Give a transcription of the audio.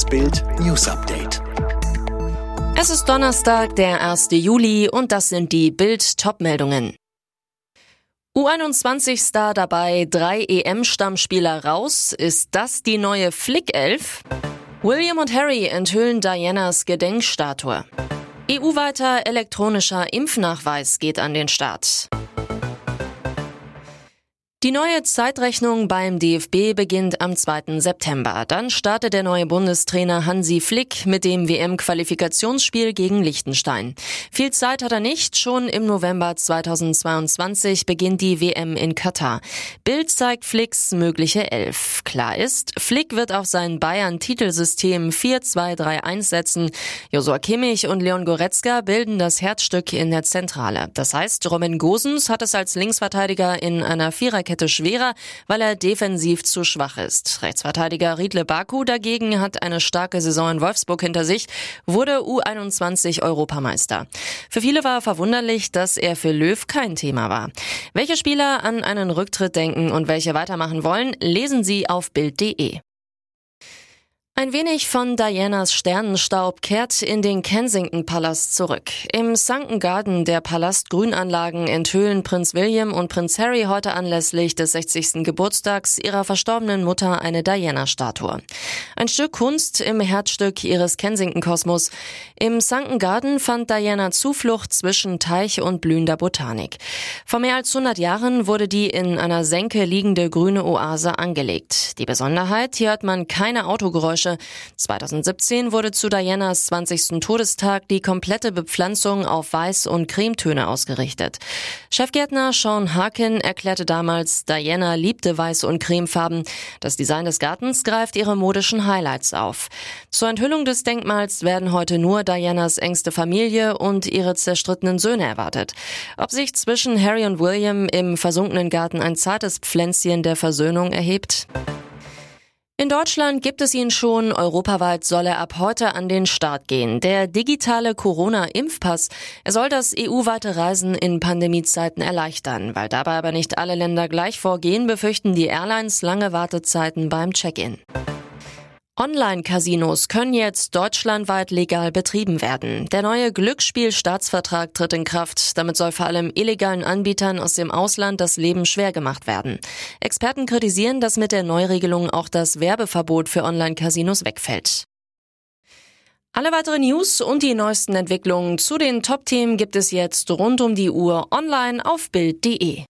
Das Bild News Update. Es ist Donnerstag, der 1. Juli und das sind die Bild Topmeldungen. U21-Star dabei, drei EM-Stammspieler raus. Ist das die neue Flick-Elf? William und Harry enthüllen Dianas Gedenkstatue. EU-weiter elektronischer Impfnachweis geht an den Start. Die neue Zeitrechnung beim DFB beginnt am 2. September. Dann startet der neue Bundestrainer Hansi Flick mit dem WM-Qualifikationsspiel gegen Liechtenstein. Viel Zeit hat er nicht. Schon im November 2022 beginnt die WM in Katar. Bild zeigt Flicks mögliche Elf. Klar ist, Flick wird auf sein Bayern-Titelsystem 4-2-3-1 setzen. Josua Kimmich und Leon Goretzka bilden das Herzstück in der Zentrale. Das heißt, Robin Gosens hat es als Linksverteidiger in einer Viererkette Viererkette schwerer, weil er defensiv zu schwach ist. Rechtsverteidiger Riedle Baku dagegen hat eine starke Saison in Wolfsburg hinter sich, wurde U21 Europameister. Für viele war verwunderlich, dass er für Löw kein Thema war. Welche Spieler an einen Rücktritt denken und welche weitermachen wollen, lesen Sie auf Bild.de. Ein wenig von Dianas Sternenstaub kehrt in den Kensington Palast zurück. Im Sunken Garden der Palastgrünanlagen enthüllen Prinz William und Prinz Harry heute anlässlich des 60. Geburtstags ihrer verstorbenen Mutter eine Diana-Statue. Ein Stück Kunst im Herzstück ihres Kensington-Kosmos. Im Sunken Garden fand Diana Zuflucht zwischen Teich und blühender Botanik. Vor mehr als 100 Jahren wurde die in einer Senke liegende grüne Oase angelegt. Die Besonderheit, hier hört man keine Autogeräusche Geräusche. 2017 wurde zu Dianas 20. Todestag die komplette Bepflanzung auf Weiß- und Cremetöne ausgerichtet. Chefgärtner Sean Harkin erklärte damals, Diana liebte Weiß- und Cremefarben. Das Design des Gartens greift ihre modischen Highlights auf. Zur Enthüllung des Denkmals werden heute nur Dianas engste Familie und ihre zerstrittenen Söhne erwartet. Ob sich zwischen Harry und William im versunkenen Garten ein zartes Pflänzchen der Versöhnung erhebt? In Deutschland gibt es ihn schon. Europaweit soll er ab heute an den Start gehen. Der digitale Corona-Impfpass. Er soll das EU-weite Reisen in Pandemiezeiten erleichtern. Weil dabei aber nicht alle Länder gleich vorgehen, befürchten die Airlines lange Wartezeiten beim Check-in. Online-Casinos können jetzt deutschlandweit legal betrieben werden. Der neue Glücksspielstaatsvertrag tritt in Kraft. Damit soll vor allem illegalen Anbietern aus dem Ausland das Leben schwer gemacht werden. Experten kritisieren, dass mit der Neuregelung auch das Werbeverbot für Online-Casinos wegfällt. Alle weiteren News und die neuesten Entwicklungen zu den Top-Themen gibt es jetzt rund um die Uhr online auf Bild.de.